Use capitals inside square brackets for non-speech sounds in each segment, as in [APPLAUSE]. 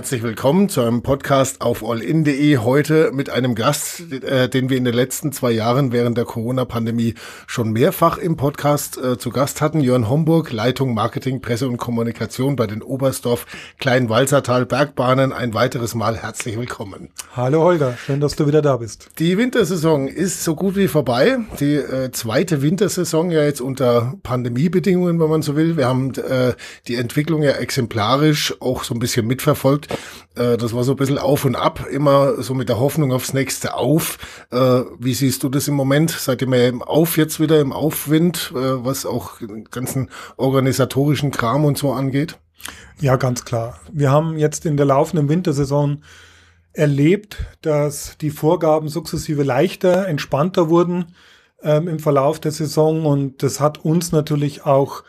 Herzlich willkommen zu einem Podcast auf allin.de. Heute mit einem Gast, äh, den wir in den letzten zwei Jahren während der Corona-Pandemie schon mehrfach im Podcast äh, zu Gast hatten. Jörn Homburg, Leitung Marketing, Presse und Kommunikation bei den Oberstdorf Kleinwalzertal Bergbahnen. Ein weiteres Mal herzlich willkommen. Hallo Holger, schön, dass du wieder da bist. Die Wintersaison ist so gut wie vorbei. Die äh, zweite Wintersaison ja jetzt unter Pandemiebedingungen, wenn man so will. Wir haben äh, die Entwicklung ja exemplarisch auch so ein bisschen mitverfolgt verfolgt. Äh, das war so ein bisschen auf und ab, immer so mit der Hoffnung aufs nächste Auf. Äh, wie siehst du das im Moment? Seid ihr mehr im Auf jetzt wieder, im Aufwind, äh, was auch den ganzen organisatorischen Kram und so angeht? Ja, ganz klar. Wir haben jetzt in der laufenden Wintersaison erlebt, dass die Vorgaben sukzessive leichter, entspannter wurden ähm, im Verlauf der Saison und das hat uns natürlich auch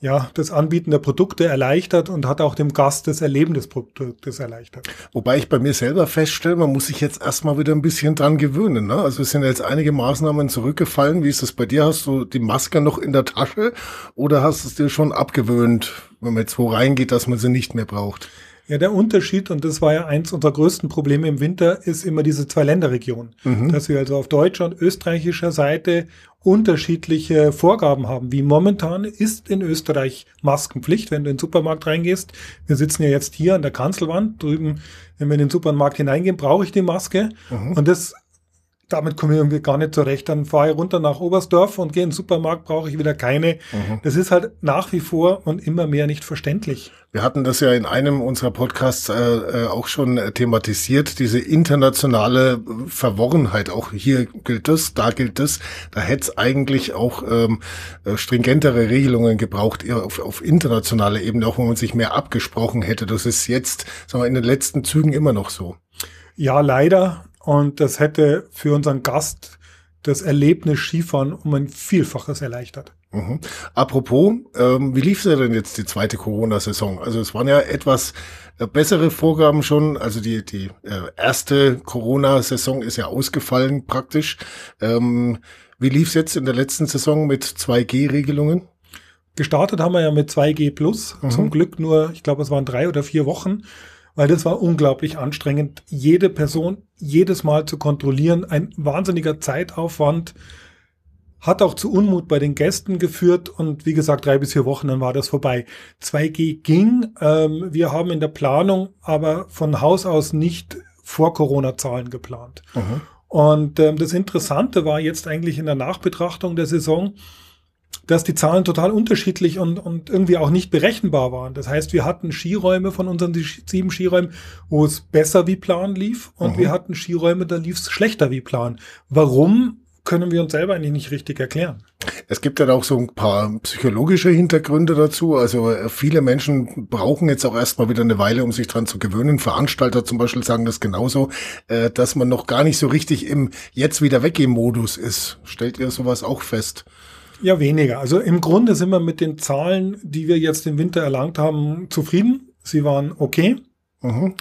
ja, das Anbieten der Produkte erleichtert und hat auch dem Gast das Erleben des Produktes erleichtert. Wobei ich bei mir selber feststelle, man muss sich jetzt erstmal wieder ein bisschen dran gewöhnen. Ne? Also es sind jetzt einige Maßnahmen zurückgefallen. Wie ist das bei dir? Hast du die Maske noch in der Tasche oder hast du es dir schon abgewöhnt, wenn man jetzt wo reingeht, dass man sie nicht mehr braucht? Ja, der Unterschied, und das war ja eins unserer größten Probleme im Winter, ist immer diese zwei Länderregionen. Mhm. Dass wir also auf deutscher und österreichischer Seite unterschiedliche Vorgaben haben. Wie momentan ist in Österreich Maskenpflicht, wenn du in den Supermarkt reingehst. Wir sitzen ja jetzt hier an der Kanzelwand. Drüben, wenn wir in den Supermarkt hineingehen, brauche ich die Maske. Mhm. Und das damit komme ich irgendwie gar nicht zurecht. Dann fahre ich runter nach Oberstdorf und gehe in den Supermarkt, brauche ich wieder keine. Mhm. Das ist halt nach wie vor und immer mehr nicht verständlich. Wir hatten das ja in einem unserer Podcasts äh, äh auch schon äh, thematisiert, diese internationale Verworrenheit. Auch hier gilt das, da gilt das. Da hätte es eigentlich auch ähm, äh, stringentere Regelungen gebraucht auf, auf internationaler Ebene, auch wo man sich mehr abgesprochen hätte. Das ist jetzt, sagen wir, in den letzten Zügen immer noch so. Ja, leider. Und das hätte für unseren Gast das Erlebnis Skifahren um ein Vielfaches erleichtert. Mhm. Apropos, ähm, wie lief es denn jetzt die zweite Corona-Saison? Also es waren ja etwas äh, bessere Vorgaben schon. Also die, die äh, erste Corona-Saison ist ja ausgefallen praktisch. Ähm, wie lief es jetzt in der letzten Saison mit 2G-Regelungen? Gestartet haben wir ja mit 2G Plus. Mhm. Zum Glück nur, ich glaube, es waren drei oder vier Wochen weil das war unglaublich anstrengend, jede Person jedes Mal zu kontrollieren. Ein wahnsinniger Zeitaufwand hat auch zu Unmut bei den Gästen geführt und wie gesagt, drei bis vier Wochen, dann war das vorbei. 2G ging. Ähm, wir haben in der Planung aber von Haus aus nicht vor Corona-Zahlen geplant. Mhm. Und ähm, das Interessante war jetzt eigentlich in der Nachbetrachtung der Saison, dass die Zahlen total unterschiedlich und, und irgendwie auch nicht berechenbar waren. Das heißt, wir hatten Skiräume von unseren sieben Skiräumen, wo es besser wie Plan lief und mhm. wir hatten Skiräume, da lief es schlechter wie Plan. Warum? können wir uns selber eigentlich nicht richtig erklären. Es gibt ja auch so ein paar psychologische Hintergründe dazu. Also äh, viele Menschen brauchen jetzt auch erstmal wieder eine Weile, um sich dran zu gewöhnen. Veranstalter zum Beispiel sagen das genauso, äh, dass man noch gar nicht so richtig im jetzt wieder weggehen Modus ist. Stellt ihr sowas auch fest? Ja, weniger. Also im Grunde sind wir mit den Zahlen, die wir jetzt im Winter erlangt haben, zufrieden. Sie waren okay. Mhm.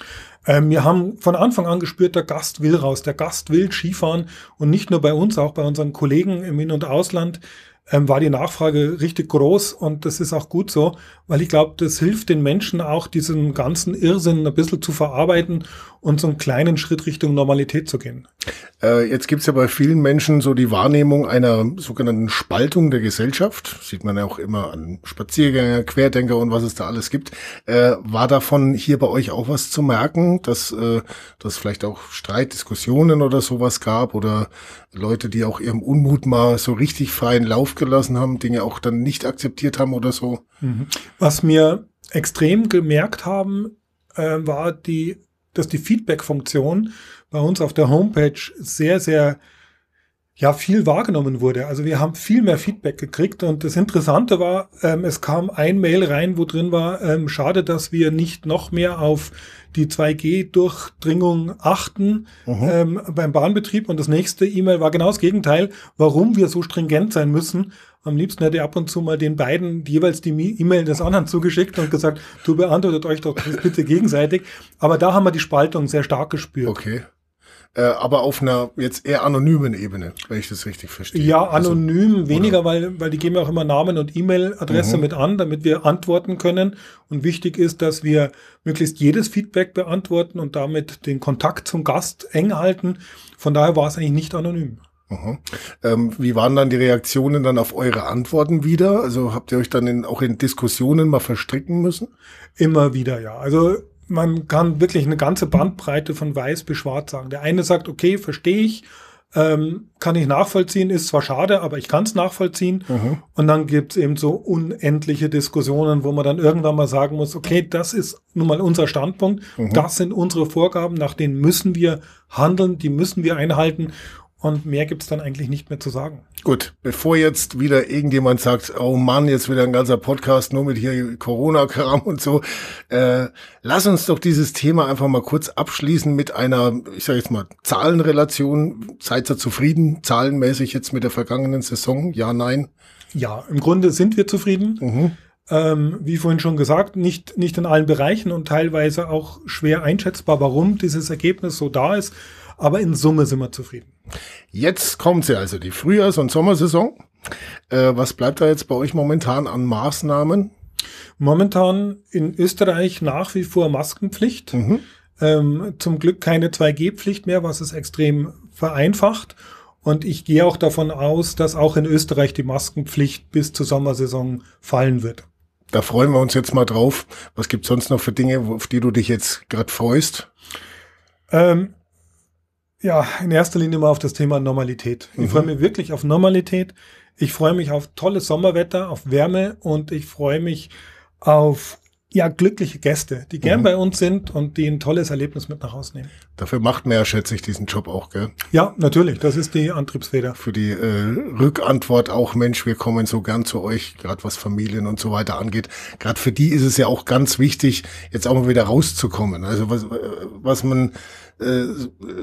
Ähm, wir haben von Anfang an gespürt, der Gast will raus, der Gast will Skifahren und nicht nur bei uns, auch bei unseren Kollegen im In- und Ausland ähm, war die Nachfrage richtig groß und das ist auch gut so, weil ich glaube, das hilft den Menschen auch, diesen ganzen Irrsinn ein bisschen zu verarbeiten und so einen kleinen Schritt Richtung Normalität zu gehen. Äh, jetzt gibt es ja bei vielen Menschen so die Wahrnehmung einer sogenannten Spaltung der Gesellschaft. Sieht man ja auch immer an Spaziergänger, Querdenker und was es da alles gibt. Äh, war davon hier bei euch auch was zu merken, dass äh, dass vielleicht auch Streitdiskussionen oder sowas gab oder Leute, die auch ihrem Unmut mal so richtig freien Lauf gelassen haben, Dinge auch dann nicht akzeptiert haben oder so? Mhm. Was mir extrem gemerkt haben, äh, war die dass die Feedback-Funktion bei uns auf der Homepage sehr, sehr ja, viel wahrgenommen wurde. Also wir haben viel mehr Feedback gekriegt und das Interessante war, ähm, es kam ein Mail rein, wo drin war, ähm, schade, dass wir nicht noch mehr auf die 2G-Durchdringung achten mhm. ähm, beim Bahnbetrieb und das nächste E-Mail war genau das Gegenteil, warum wir so stringent sein müssen. Am liebsten hätte ich ab und zu mal den beiden jeweils die E-Mail des anderen zugeschickt und gesagt, du beantwortet euch doch das bitte gegenseitig. Aber da haben wir die Spaltung sehr stark gespürt. Okay. Äh, aber auf einer jetzt eher anonymen Ebene, wenn ich das richtig verstehe. Ja, also, anonym also, weniger, weil, weil die geben ja auch immer Namen und E-Mail-Adresse mhm. mit an, damit wir antworten können. Und wichtig ist, dass wir möglichst jedes Feedback beantworten und damit den Kontakt zum Gast eng halten. Von daher war es eigentlich nicht anonym. Mhm. Ähm, wie waren dann die Reaktionen dann auf eure Antworten wieder? Also habt ihr euch dann in, auch in Diskussionen mal verstricken müssen? Immer wieder, ja. Also man kann wirklich eine ganze Bandbreite von weiß bis schwarz sagen. Der eine sagt, okay, verstehe ich, ähm, kann ich nachvollziehen, ist zwar schade, aber ich kann es nachvollziehen. Mhm. Und dann gibt es eben so unendliche Diskussionen, wo man dann irgendwann mal sagen muss, okay, das ist nun mal unser Standpunkt, mhm. das sind unsere Vorgaben, nach denen müssen wir handeln, die müssen wir einhalten. Und mehr gibt's dann eigentlich nicht mehr zu sagen. Gut, bevor jetzt wieder irgendjemand sagt, oh Mann, jetzt wieder ein ganzer Podcast nur mit hier Corona-Kram und so, äh, lass uns doch dieses Thema einfach mal kurz abschließen mit einer, ich sage jetzt mal, Zahlenrelation. Seid ihr zufrieden, zahlenmäßig jetzt mit der vergangenen Saison? Ja, nein? Ja, im Grunde sind wir zufrieden. Mhm. Ähm, wie vorhin schon gesagt, nicht, nicht in allen Bereichen und teilweise auch schwer einschätzbar, warum dieses Ergebnis so da ist. Aber in Summe sind wir zufrieden. Jetzt kommt sie also, die Frühjahrs- und Sommersaison. Äh, was bleibt da jetzt bei euch momentan an Maßnahmen? Momentan in Österreich nach wie vor Maskenpflicht. Mhm. Ähm, zum Glück keine 2G-Pflicht mehr, was es extrem vereinfacht. Und ich gehe auch davon aus, dass auch in Österreich die Maskenpflicht bis zur Sommersaison fallen wird. Da freuen wir uns jetzt mal drauf. Was gibt sonst noch für Dinge, auf die du dich jetzt gerade freust? Ähm, ja, in erster Linie mal auf das Thema Normalität. Ich mhm. freue mich wirklich auf Normalität. Ich freue mich auf tolles Sommerwetter, auf Wärme und ich freue mich auf ja, glückliche Gäste, die gern mhm. bei uns sind und die ein tolles Erlebnis mit nach Hause nehmen. Dafür macht man ja, schätze ich, diesen Job auch, gell? Ja, natürlich. Das ist die Antriebsfeder. Für die äh, Rückantwort auch, Mensch, wir kommen so gern zu euch, gerade was Familien und so weiter angeht. Gerade für die ist es ja auch ganz wichtig, jetzt auch mal wieder rauszukommen. Also was, äh, was man äh,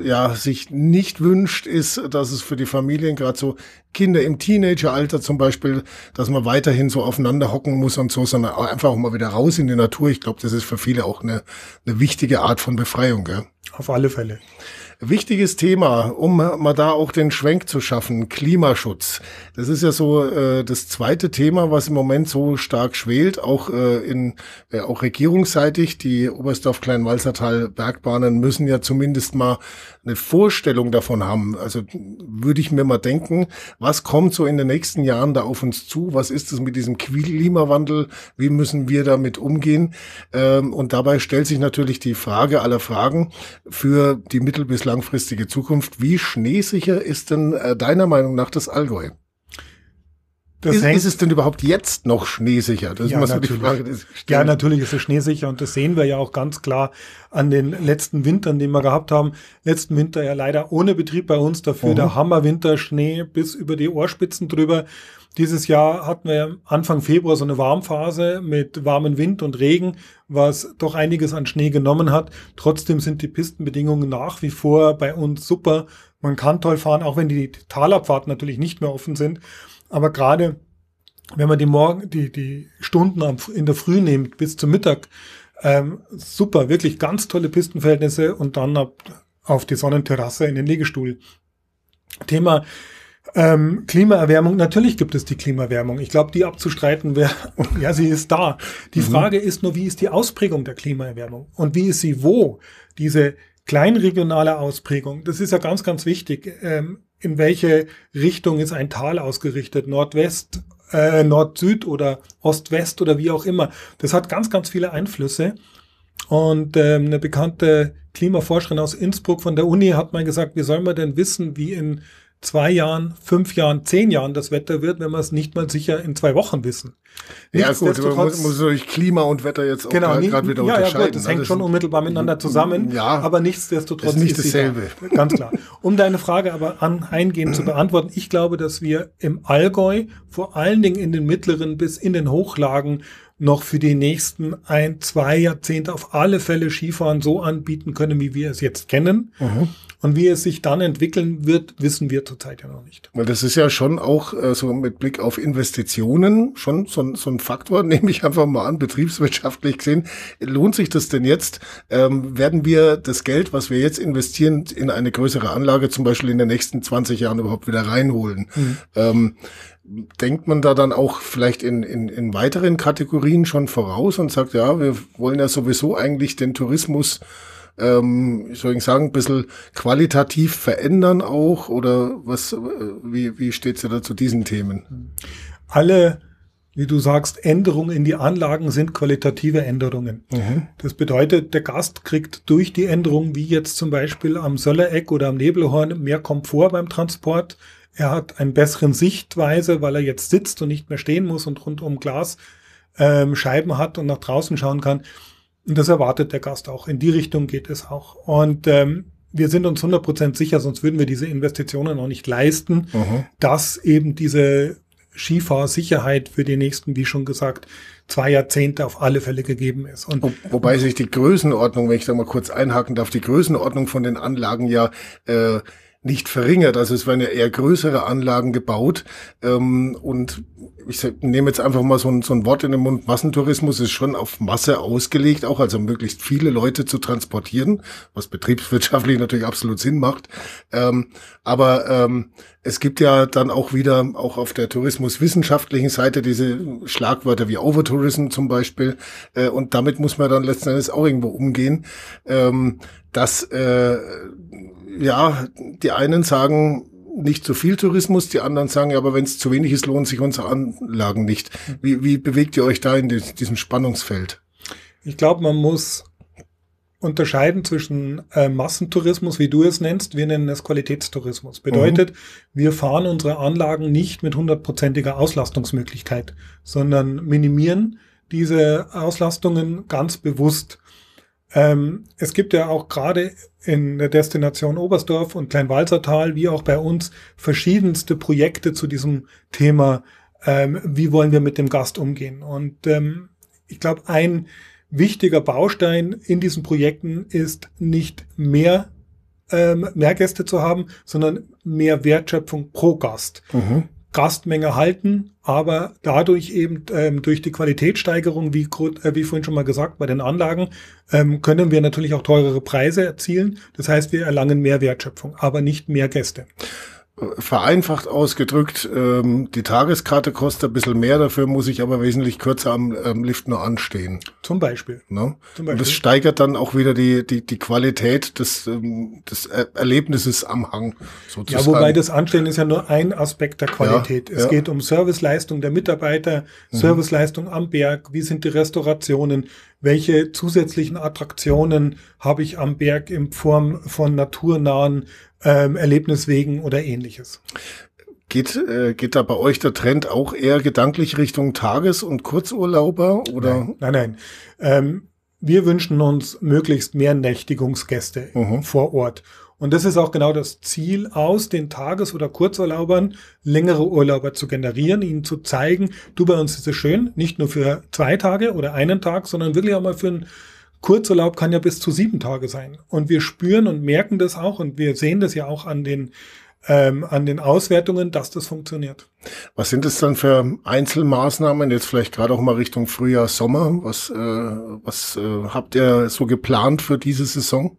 ja sich nicht wünscht, ist, dass es für die Familien gerade so Kinder im Teenageralter zum Beispiel, dass man weiterhin so aufeinander hocken muss und so, sondern einfach auch mal wieder raus in die Natur. Ich glaube, das ist für viele auch eine, eine wichtige Art von Befreiung. Gell? Auf alle Fälle. Wichtiges Thema, um mal da auch den Schwenk zu schaffen, Klimaschutz. Das ist ja so äh, das zweite Thema, was im Moment so stark schwelt, auch äh, in äh, auch regierungsseitig. Die Oberstdorf Kleinwalsertal Bergbahnen müssen ja zumindest mal eine Vorstellung davon haben. Also würde ich mir mal denken, was kommt so in den nächsten Jahren da auf uns zu? Was ist es mit diesem Klimawandel? Wie müssen wir damit umgehen? Ähm, und dabei stellt sich natürlich die Frage aller Fragen für die mittel- bis langfristige Zukunft. Wie schneesicher ist denn äh, deiner Meinung nach das Allgäu? Das ist, ist, es denn überhaupt jetzt noch schneesicher? Das ja, ist immer so die Frage. ja, natürlich ist es schneesicher und das sehen wir ja auch ganz klar an den letzten Wintern, die wir gehabt haben. Letzten Winter ja leider ohne Betrieb bei uns, dafür mhm. der Hammerwinter, Schnee bis über die Ohrspitzen drüber. Dieses Jahr hatten wir Anfang Februar so eine Warmphase mit warmen Wind und Regen, was doch einiges an Schnee genommen hat. Trotzdem sind die Pistenbedingungen nach wie vor bei uns super. Man kann toll fahren, auch wenn die Talabfahrten natürlich nicht mehr offen sind. Aber gerade wenn man die Morgen, die, die Stunden in der Früh nimmt bis zum Mittag, ähm, super, wirklich ganz tolle Pistenverhältnisse und dann ab, auf die Sonnenterrasse in den Liegestuhl. Thema ähm, Klimaerwärmung, natürlich gibt es die Klimaerwärmung. Ich glaube, die abzustreiten wäre, [LAUGHS] ja, sie ist da. Die mhm. Frage ist nur, wie ist die Ausprägung der Klimaerwärmung? Und wie ist sie wo? Diese kleinregionale Ausprägung, das ist ja ganz, ganz wichtig. Ähm, in welche Richtung ist ein Tal ausgerichtet? Nordwest, äh, Nord-Süd oder Ost-West oder wie auch immer. Das hat ganz, ganz viele Einflüsse. Und ähm, eine bekannte Klimaforscherin aus Innsbruck von der Uni hat mal gesagt, wie soll man denn wissen, wie in zwei Jahren, fünf Jahren, zehn Jahren das Wetter wird, wenn wir es nicht mal sicher in zwei Wochen wissen. Ja gut, man muss, muss durch Klima und Wetter jetzt auch genau, gerade wieder ja, unterscheiden. Ja gut, das hängt schon unmittelbar miteinander zusammen, ja, aber nichtsdestotrotz ist nicht ist dasselbe. Da, ganz klar. Um deine Frage aber an, eingehend zu beantworten, ich glaube, dass wir im Allgäu vor allen Dingen in den mittleren bis in den Hochlagen noch für die nächsten ein, zwei Jahrzehnte auf alle Fälle Skifahren so anbieten können, wie wir es jetzt kennen. Mhm. Und wie es sich dann entwickeln wird, wissen wir zurzeit ja noch nicht. Weil das ist ja schon auch äh, so mit Blick auf Investitionen schon so, so ein Faktor, [LAUGHS] nehme ich einfach mal an, betriebswirtschaftlich gesehen. Lohnt sich das denn jetzt? Ähm, werden wir das Geld, was wir jetzt investieren, in eine größere Anlage zum Beispiel in den nächsten 20 Jahren überhaupt wieder reinholen? Mhm. Ähm, denkt man da dann auch vielleicht in, in, in weiteren Kategorien schon voraus und sagt, ja, wir wollen ja sowieso eigentlich den Tourismus ähm, ich soll ich sagen, ein bisschen qualitativ verändern auch? Oder was, äh, wie, wie steht es ja da zu diesen Themen? Alle, wie du sagst, Änderungen in die Anlagen sind qualitative Änderungen. Mhm. Das bedeutet, der Gast kriegt durch die Änderungen, wie jetzt zum Beispiel am Söllereck oder am Nebelhorn, mehr Komfort beim Transport. Er hat eine bessere Sichtweise, weil er jetzt sitzt und nicht mehr stehen muss und rundum Glas ähm, Scheiben hat und nach draußen schauen kann. Und das erwartet der Gast auch. In die Richtung geht es auch. Und ähm, wir sind uns 100% sicher, sonst würden wir diese Investitionen auch nicht leisten, mhm. dass eben diese Skifahrsicherheit für die nächsten, wie schon gesagt, zwei Jahrzehnte auf alle Fälle gegeben ist. Und Wobei sich die Größenordnung, wenn ich da mal kurz einhaken darf, die Größenordnung von den Anlagen ja äh, nicht verringert. Also es werden ja eher größere Anlagen gebaut. Ähm, und ich nehme jetzt einfach mal so ein, so ein Wort in den Mund. Massentourismus ist schon auf Masse ausgelegt, auch also möglichst viele Leute zu transportieren, was betriebswirtschaftlich [LAUGHS] natürlich absolut Sinn macht. Ähm, aber ähm, es gibt ja dann auch wieder, auch auf der tourismuswissenschaftlichen Seite, diese Schlagwörter wie Overtourism zum Beispiel. Äh, und damit muss man dann letzten Endes auch irgendwo umgehen, ähm, dass äh, ja, die einen sagen, nicht zu viel Tourismus, die anderen sagen, ja, aber wenn es zu wenig ist, lohnen sich unsere Anlagen nicht. Wie, wie bewegt ihr euch da in diesem Spannungsfeld? Ich glaube, man muss unterscheiden zwischen äh, Massentourismus, wie du es nennst, wir nennen es Qualitätstourismus. Bedeutet, mhm. wir fahren unsere Anlagen nicht mit hundertprozentiger Auslastungsmöglichkeit, sondern minimieren diese Auslastungen ganz bewusst. Ähm, es gibt ja auch gerade in der Destination Oberstdorf und Kleinwalsertal, wie auch bei uns, verschiedenste Projekte zu diesem Thema, ähm, wie wollen wir mit dem Gast umgehen. Und ähm, ich glaube, ein wichtiger Baustein in diesen Projekten ist nicht mehr ähm, mehr Gäste zu haben, sondern mehr Wertschöpfung pro Gast. Mhm. Gastmenge halten, aber dadurch eben ähm, durch die Qualitätssteigerung, wie, äh, wie vorhin schon mal gesagt, bei den Anlagen, ähm, können wir natürlich auch teurere Preise erzielen. Das heißt, wir erlangen mehr Wertschöpfung, aber nicht mehr Gäste vereinfacht ausgedrückt, ähm, die Tageskarte kostet ein bisschen mehr, dafür muss ich aber wesentlich kürzer am ähm, Lift nur anstehen. Zum Beispiel. Ne? Zum Beispiel. Und das steigert dann auch wieder die, die, die Qualität des, ähm, des Erlebnisses am Hang. Sozusagen. Ja, wobei das Anstehen ist ja nur ein Aspekt der Qualität. Ja, es ja. geht um Serviceleistung der Mitarbeiter, mhm. Serviceleistung am Berg, wie sind die Restaurationen, welche zusätzlichen Attraktionen habe ich am Berg in Form von naturnahen ähm, Erlebniswegen oder ähnliches. Geht, äh, geht da bei euch der Trend auch eher gedanklich Richtung Tages- und Kurzurlauber? Oder? Nein, nein. nein. Ähm, wir wünschen uns möglichst mehr Nächtigungsgäste mhm. vor Ort. Und das ist auch genau das Ziel, aus den Tages- oder Kurzurlaubern längere Urlauber zu generieren, ihnen zu zeigen, du bei uns ist es schön, nicht nur für zwei Tage oder einen Tag, sondern wirklich auch mal für einen Kurzurlaub kann ja bis zu sieben Tage sein. Und wir spüren und merken das auch und wir sehen das ja auch an den, ähm, an den Auswertungen, dass das funktioniert. Was sind es dann für Einzelmaßnahmen, jetzt vielleicht gerade auch mal Richtung Frühjahr, Sommer? Was, äh, was äh, habt ihr so geplant für diese Saison?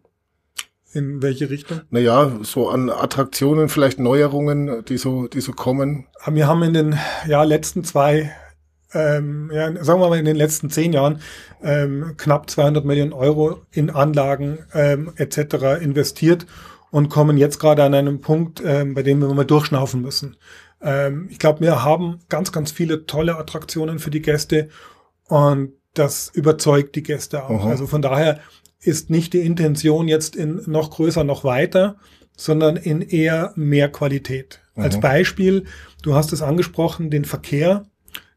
In welche Richtung? Naja, so an Attraktionen, vielleicht Neuerungen, die so, die so kommen. Wir haben in den ja, letzten zwei ähm, ja, sagen wir mal in den letzten zehn Jahren ähm, knapp 200 Millionen Euro in Anlagen ähm, etc. investiert und kommen jetzt gerade an einem Punkt, ähm, bei dem wir mal durchschnaufen müssen. Ähm, ich glaube, wir haben ganz, ganz viele tolle Attraktionen für die Gäste und das überzeugt die Gäste auch. Aha. Also von daher ist nicht die Intention jetzt in noch größer, noch weiter, sondern in eher mehr Qualität. Aha. Als Beispiel, du hast es angesprochen, den Verkehr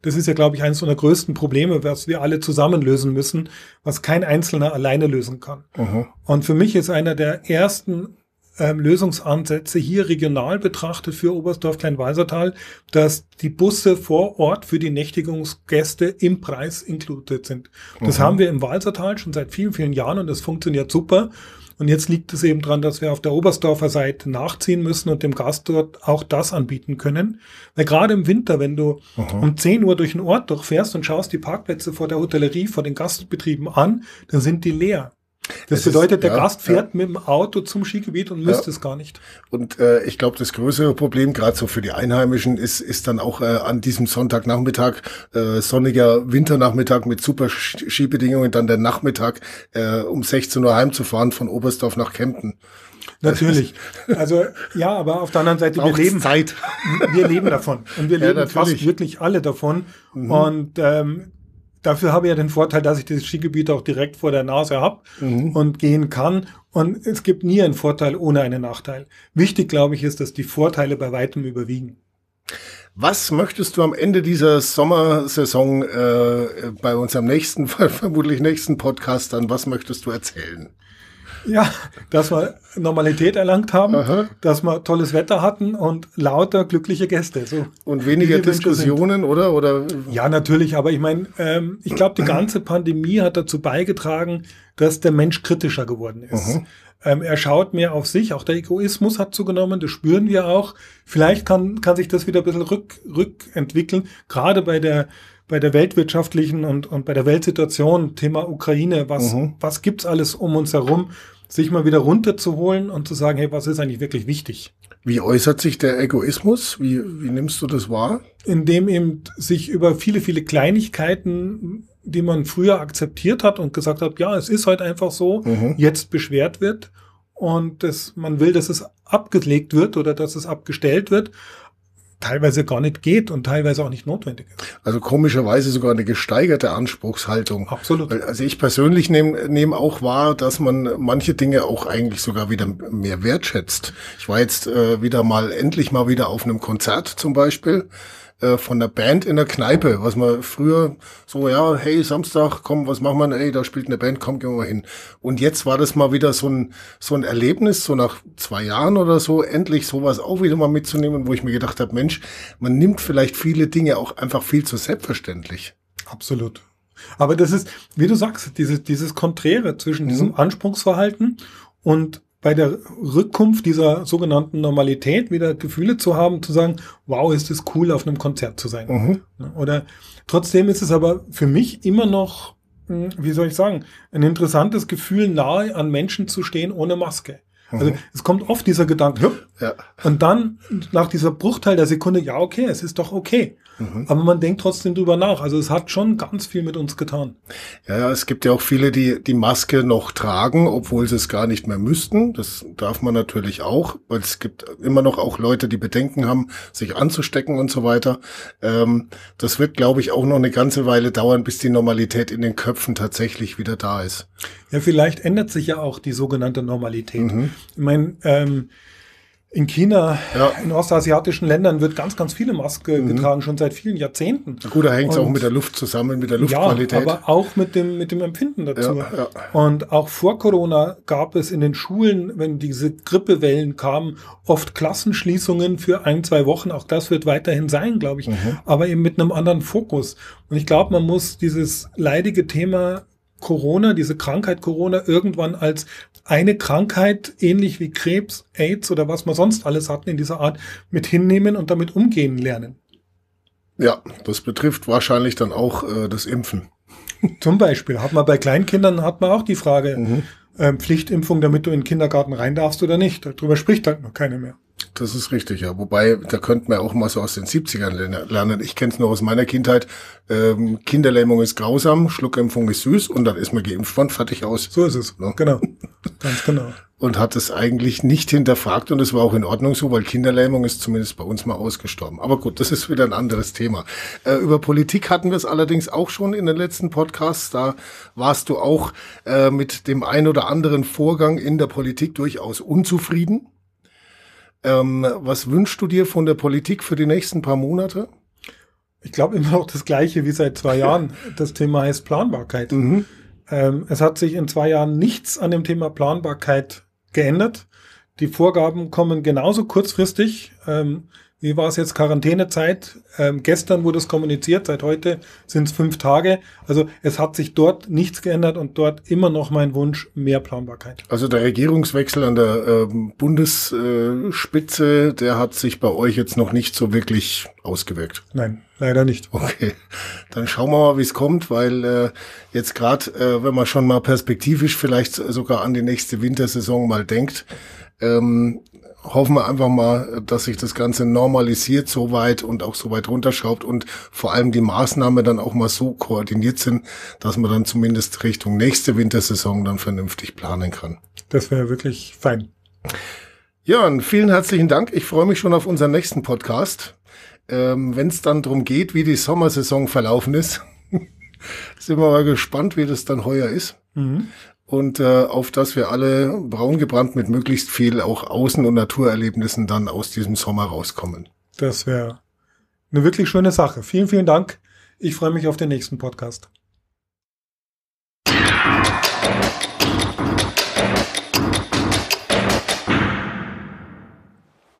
das ist ja, glaube ich, eines unserer größten Probleme, was wir alle zusammen lösen müssen, was kein Einzelner alleine lösen kann. Mhm. Und für mich ist einer der ersten ähm, Lösungsansätze hier regional betrachtet für Oberstdorf Kleinwalsertal, dass die Busse vor Ort für die Nächtigungsgäste im Preis inkludiert sind. Das mhm. haben wir im Walsertal schon seit vielen, vielen Jahren und das funktioniert super. Und jetzt liegt es eben dran, dass wir auf der Oberstdorfer Seite nachziehen müssen und dem Gast dort auch das anbieten können. Weil gerade im Winter, wenn du Aha. um 10 Uhr durch den Ort durchfährst und schaust die Parkplätze vor der Hotellerie, vor den Gastbetrieben an, dann sind die leer. Das es bedeutet, ist, der ja, Gast fährt ja. mit dem Auto zum Skigebiet und müsste ja. es gar nicht. Und äh, ich glaube, das größere Problem, gerade so für die Einheimischen, ist, ist dann auch äh, an diesem Sonntagnachmittag, äh, sonniger Winternachmittag mit super Skibedingungen, dann der Nachmittag äh, um 16 Uhr heimzufahren von Oberstdorf nach Kempten. Natürlich. [LAUGHS] Also ja, aber auf der anderen Seite, wir leben Zeit. Wir leben davon. Und wir leben fast wirklich alle davon. Mhm. Und ähm, dafür habe ich ja den Vorteil, dass ich das Skigebiet auch direkt vor der Nase habe mhm. und gehen kann. Und es gibt nie einen Vorteil ohne einen Nachteil. Wichtig, glaube ich, ist, dass die Vorteile bei weitem überwiegen. Was möchtest du am Ende dieser Sommersaison äh, bei unserem nächsten, [LAUGHS] vermutlich nächsten Podcast dann, was möchtest du erzählen? Ja, dass wir Normalität erlangt haben, Aha. dass wir tolles Wetter hatten und lauter glückliche Gäste. So, und weniger Diskussionen, oder? oder? Ja, natürlich, aber ich meine, ähm, ich glaube, die ganze Pandemie hat dazu beigetragen, dass der Mensch kritischer geworden ist. Ähm, er schaut mehr auf sich, auch der Egoismus hat zugenommen, das spüren wir auch. Vielleicht kann, kann sich das wieder ein bisschen rück, rückentwickeln, gerade bei der bei der weltwirtschaftlichen und, und bei der Weltsituation, Thema Ukraine, was, mhm. was gibt's alles um uns herum, sich mal wieder runterzuholen und zu sagen, hey, was ist eigentlich wirklich wichtig? Wie äußert sich der Egoismus? Wie, wie nimmst du das wahr? Indem eben sich über viele, viele Kleinigkeiten, die man früher akzeptiert hat und gesagt hat, ja, es ist halt einfach so, mhm. jetzt beschwert wird und das, man will, dass es abgelegt wird oder dass es abgestellt wird teilweise gar nicht geht und teilweise auch nicht notwendig ist. Also komischerweise sogar eine gesteigerte Anspruchshaltung. Absolut. Also ich persönlich nehme nehm auch wahr, dass man manche Dinge auch eigentlich sogar wieder mehr wertschätzt. Ich war jetzt äh, wieder mal endlich mal wieder auf einem Konzert zum Beispiel äh, von der Band in der Kneipe, was man früher so, ja, hey, Samstag, komm, was machen wir? Ey, da spielt eine Band, komm, gehen wir mal hin. Und jetzt war das mal wieder so ein, so ein Erlebnis, so nach zwei Jahren oder so, endlich sowas auch wieder mal mitzunehmen, wo ich mir gedacht habe, Mensch, man nimmt vielleicht viele Dinge auch einfach viel zu selbstverständlich. Absolut. Aber das ist, wie du sagst, dieses, dieses Konträre zwischen mhm. diesem Anspruchsverhalten und bei der Rückkunft dieser sogenannten Normalität wieder Gefühle zu haben, zu sagen, wow, ist es cool, auf einem Konzert zu sein. Mhm. Oder trotzdem ist es aber für mich immer noch, hm, wie soll ich sagen, ein interessantes Gefühl, nahe an Menschen zu stehen ohne Maske. Also mhm. es kommt oft dieser Gedanke, ja. und dann nach dieser Bruchteil der Sekunde, ja, okay, es ist doch okay. Mhm. Aber man denkt trotzdem drüber nach. Also es hat schon ganz viel mit uns getan. Ja, es gibt ja auch viele, die die Maske noch tragen, obwohl sie es gar nicht mehr müssten. Das darf man natürlich auch, weil es gibt immer noch auch Leute, die Bedenken haben, sich anzustecken und so weiter. Ähm, das wird, glaube ich, auch noch eine ganze Weile dauern, bis die Normalität in den Köpfen tatsächlich wieder da ist. Ja, vielleicht ändert sich ja auch die sogenannte Normalität. Mhm. Ich meine, ähm, in China, ja. in ostasiatischen Ländern wird ganz, ganz viele Maske mhm. getragen, schon seit vielen Jahrzehnten. Na gut, da hängt es auch mit der Luft zusammen, mit der Luftqualität. Ja, aber auch mit dem, mit dem Empfinden dazu. Ja, ja. Und auch vor Corona gab es in den Schulen, wenn diese Grippewellen kamen, oft Klassenschließungen für ein, zwei Wochen. Auch das wird weiterhin sein, glaube ich. Mhm. Aber eben mit einem anderen Fokus. Und ich glaube, man muss dieses leidige Thema Corona, diese Krankheit Corona irgendwann als eine Krankheit, ähnlich wie Krebs, AIDS oder was man sonst alles hatten in dieser Art, mit hinnehmen und damit umgehen lernen. Ja, das betrifft wahrscheinlich dann auch äh, das Impfen. [LAUGHS] Zum Beispiel hat man bei Kleinkindern hat man auch die Frage mhm. äh, Pflichtimpfung, damit du in den Kindergarten rein darfst oder nicht. Darüber spricht halt noch keiner mehr. Das ist richtig, ja. Wobei, da könnten wir auch mal so aus den 70ern lernen. Ich kenne es nur aus meiner Kindheit. Ähm, Kinderlähmung ist grausam, Schluckimpfung ist süß und dann ist man geimpft worden, fertig aus. So ist es, ne? genau. Ganz genau. Und hat es eigentlich nicht hinterfragt und es war auch in Ordnung so, weil Kinderlähmung ist zumindest bei uns mal ausgestorben. Aber gut, das ist wieder ein anderes Thema. Äh, über Politik hatten wir es allerdings auch schon in den letzten Podcasts. Da warst du auch äh, mit dem ein oder anderen Vorgang in der Politik durchaus unzufrieden. Ähm, was wünschst du dir von der Politik für die nächsten paar Monate? Ich glaube immer noch das Gleiche wie seit zwei Jahren. [LAUGHS] Das Thema heißt Planbarkeit. Mhm. Ähm, es hat sich in zwei Jahren nichts an dem Thema Planbarkeit geändert. Die Vorgaben kommen genauso kurzfristig. Ähm, wie war es jetzt Quarantänezeit? Ähm, gestern wurde es kommuniziert, seit heute sind es fünf Tage. Also es hat sich dort nichts geändert und dort immer noch mein Wunsch, mehr Planbarkeit. Also der Regierungswechsel an der äh, Bundesspitze, der hat sich bei euch jetzt noch nicht so wirklich ausgewirkt. Nein, leider nicht. Okay, dann schauen wir mal, wie es kommt, weil äh, jetzt gerade, äh, wenn man schon mal perspektivisch vielleicht sogar an die nächste Wintersaison mal denkt, ähm, hoffen wir einfach mal, dass sich das Ganze normalisiert so weit und auch so weit runterschraubt und vor allem die Maßnahmen dann auch mal so koordiniert sind, dass man dann zumindest Richtung nächste Wintersaison dann vernünftig planen kann. Das wäre wirklich fein. Jörn, vielen herzlichen Dank. Ich freue mich schon auf unseren nächsten Podcast. Ähm, Wenn es dann darum geht, wie die Sommersaison verlaufen ist, [LAUGHS] sind wir mal gespannt, wie das dann heuer ist. Mhm und äh, auf das wir alle braun gebrannt mit möglichst viel auch Außen- und Naturerlebnissen dann aus diesem Sommer rauskommen. Das wäre eine wirklich schöne Sache. Vielen, vielen Dank. Ich freue mich auf den nächsten Podcast.